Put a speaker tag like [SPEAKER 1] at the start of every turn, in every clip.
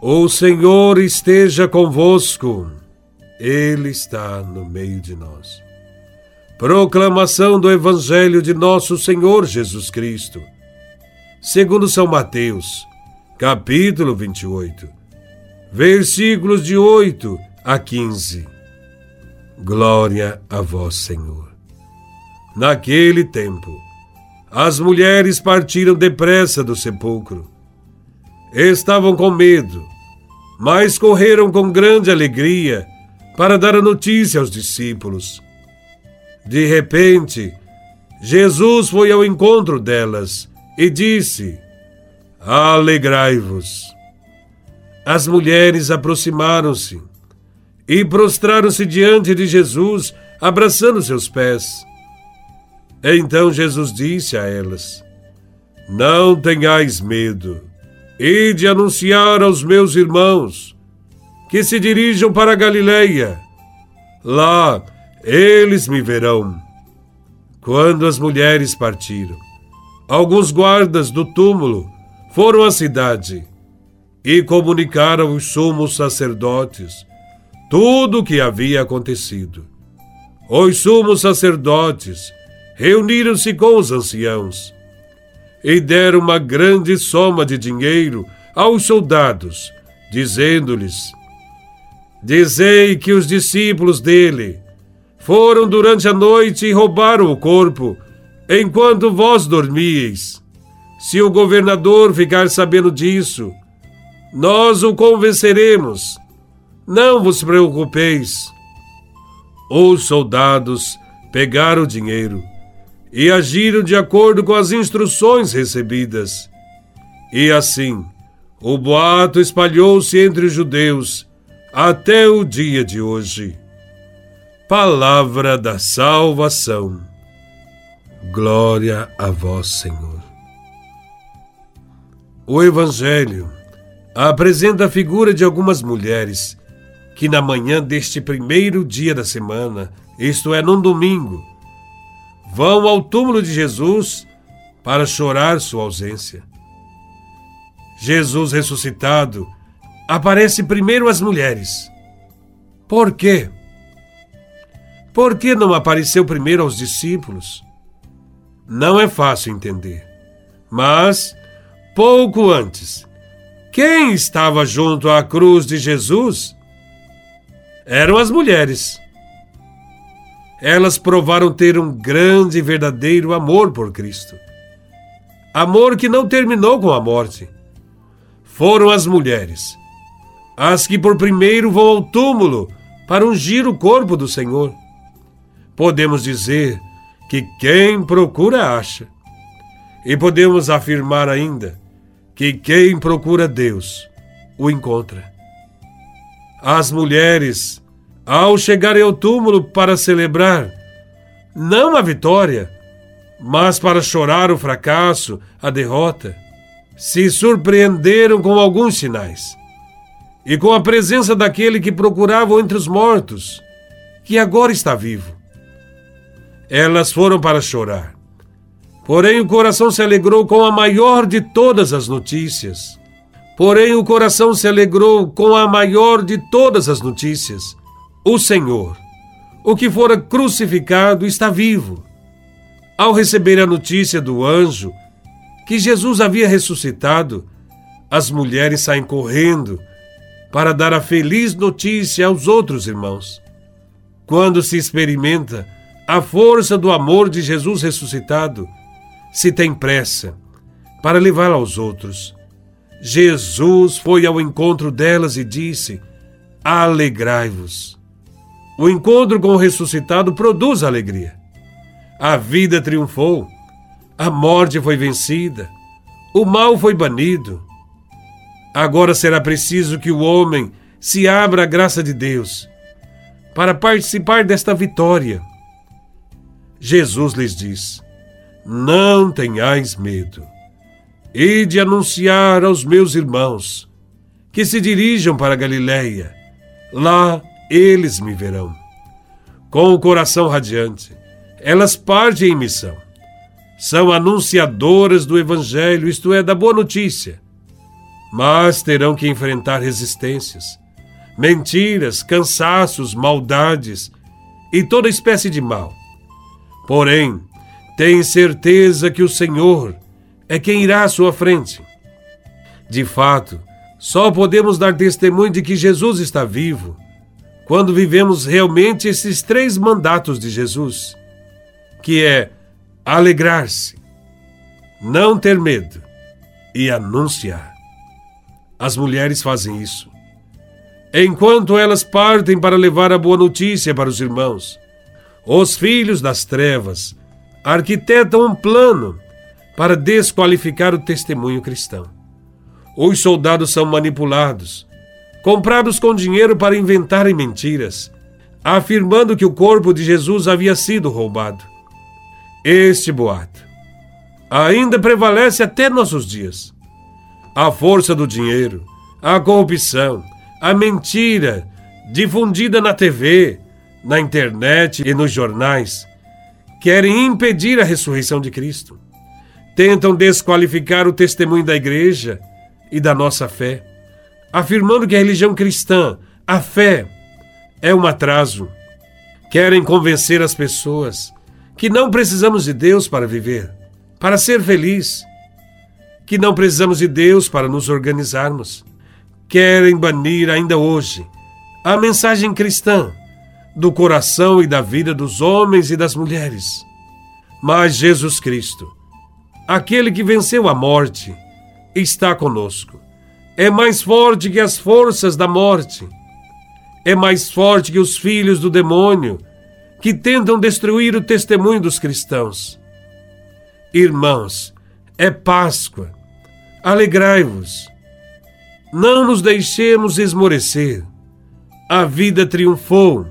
[SPEAKER 1] O Senhor esteja convosco, Ele está no meio de nós. Proclamação do Evangelho de Nosso Senhor Jesus Cristo, segundo São Mateus, capítulo 28, versículos de 8 a 15. Glória a Vós, Senhor. Naquele tempo, as mulheres partiram depressa do sepulcro estavam com medo, mas correram com grande alegria para dar a notícia aos discípulos. De repente, Jesus foi ao encontro delas e disse: Alegrai-vos. As mulheres aproximaram-se e prostraram-se diante de Jesus, abraçando seus pés. Então Jesus disse a elas: Não tenhais medo e de anunciar aos meus irmãos que se dirijam para Galileia. Lá eles me verão. Quando as mulheres partiram, alguns guardas do túmulo foram à cidade e comunicaram aos sumos sacerdotes tudo o que havia acontecido. Os sumos sacerdotes reuniram-se com os anciãos e deram uma grande soma de dinheiro aos soldados, dizendo-lhes: Dizei que os discípulos dele foram durante a noite e roubaram o corpo, enquanto vós dormíeis. Se o governador ficar sabendo disso, nós o convenceremos. Não vos preocupeis. Os soldados pegaram o dinheiro e agiram de acordo com as instruções recebidas. E assim, o boato espalhou-se entre os judeus até o dia de hoje. Palavra da salvação. Glória a vós, Senhor. O Evangelho apresenta a figura de algumas mulheres que, na manhã deste primeiro dia da semana, isto é, num domingo, vão ao túmulo de Jesus para chorar sua ausência. Jesus ressuscitado aparece primeiro às mulheres. Por quê? Por que não apareceu primeiro aos discípulos? Não é fácil entender. Mas, pouco antes, quem estava junto à cruz de Jesus? Eram as mulheres elas provaram ter um grande e verdadeiro amor por Cristo. Amor que não terminou com a morte. Foram as mulheres, as que por primeiro vão ao túmulo para ungir o corpo do Senhor. Podemos dizer que quem procura acha. E podemos afirmar ainda que quem procura Deus o encontra. As mulheres ao chegarem ao túmulo para celebrar, não a vitória, mas para chorar o fracasso, a derrota, se surpreenderam com alguns sinais e com a presença daquele que procuravam entre os mortos, que agora está vivo. Elas foram para chorar. Porém, o coração se alegrou com a maior de todas as notícias. Porém, o coração se alegrou com a maior de todas as notícias o Senhor, o que fora crucificado, está vivo. Ao receber a notícia do anjo que Jesus havia ressuscitado, as mulheres saem correndo para dar a feliz notícia aos outros irmãos. Quando se experimenta a força do amor de Jesus ressuscitado, se tem pressa para levá-la aos outros. Jesus foi ao encontro delas e disse: Alegrai-vos. O encontro com o ressuscitado produz alegria. A vida triunfou, a morte foi vencida, o mal foi banido. Agora será preciso que o homem se abra à graça de Deus para participar desta vitória. Jesus lhes diz: Não tenhais medo. E de anunciar aos meus irmãos que se dirijam para Galiléia. Lá eles me verão. Com o coração radiante, elas partem em missão. São anunciadoras do Evangelho, isto é, da boa notícia. mas terão que enfrentar resistências, mentiras, cansaços, maldades e toda espécie de mal. Porém, tem certeza que o Senhor é quem irá à sua frente. De fato, só podemos dar testemunho de que Jesus está vivo quando vivemos realmente esses três mandatos de Jesus, que é alegrar-se, não ter medo e anunciar. As mulheres fazem isso. Enquanto elas partem para levar a boa notícia para os irmãos, os filhos das trevas arquitetam um plano para desqualificar o testemunho cristão. Os soldados são manipulados, comprados com dinheiro para inventarem mentiras, afirmando que o corpo de Jesus havia sido roubado. Este boato ainda prevalece até nossos dias. A força do dinheiro, a corrupção, a mentira difundida na TV, na internet e nos jornais querem impedir a ressurreição de Cristo. Tentam desqualificar o testemunho da igreja e da nossa fé, afirmando que a religião cristã, a fé, é um atraso. Querem convencer as pessoas que não precisamos de Deus para viver, para ser feliz, que não precisamos de Deus para nos organizarmos. Querem banir ainda hoje a mensagem cristã do coração e da vida dos homens e das mulheres. Mas Jesus Cristo, aquele que venceu a morte, está conosco. É mais forte que as forças da morte. É mais forte que os filhos do demônio que tentam destruir o testemunho dos cristãos. Irmãos, é Páscoa. Alegrai-vos. Não nos deixemos esmorecer. A vida triunfou.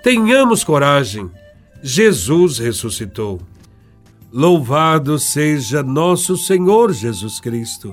[SPEAKER 1] Tenhamos coragem. Jesus ressuscitou. Louvado seja nosso Senhor Jesus Cristo.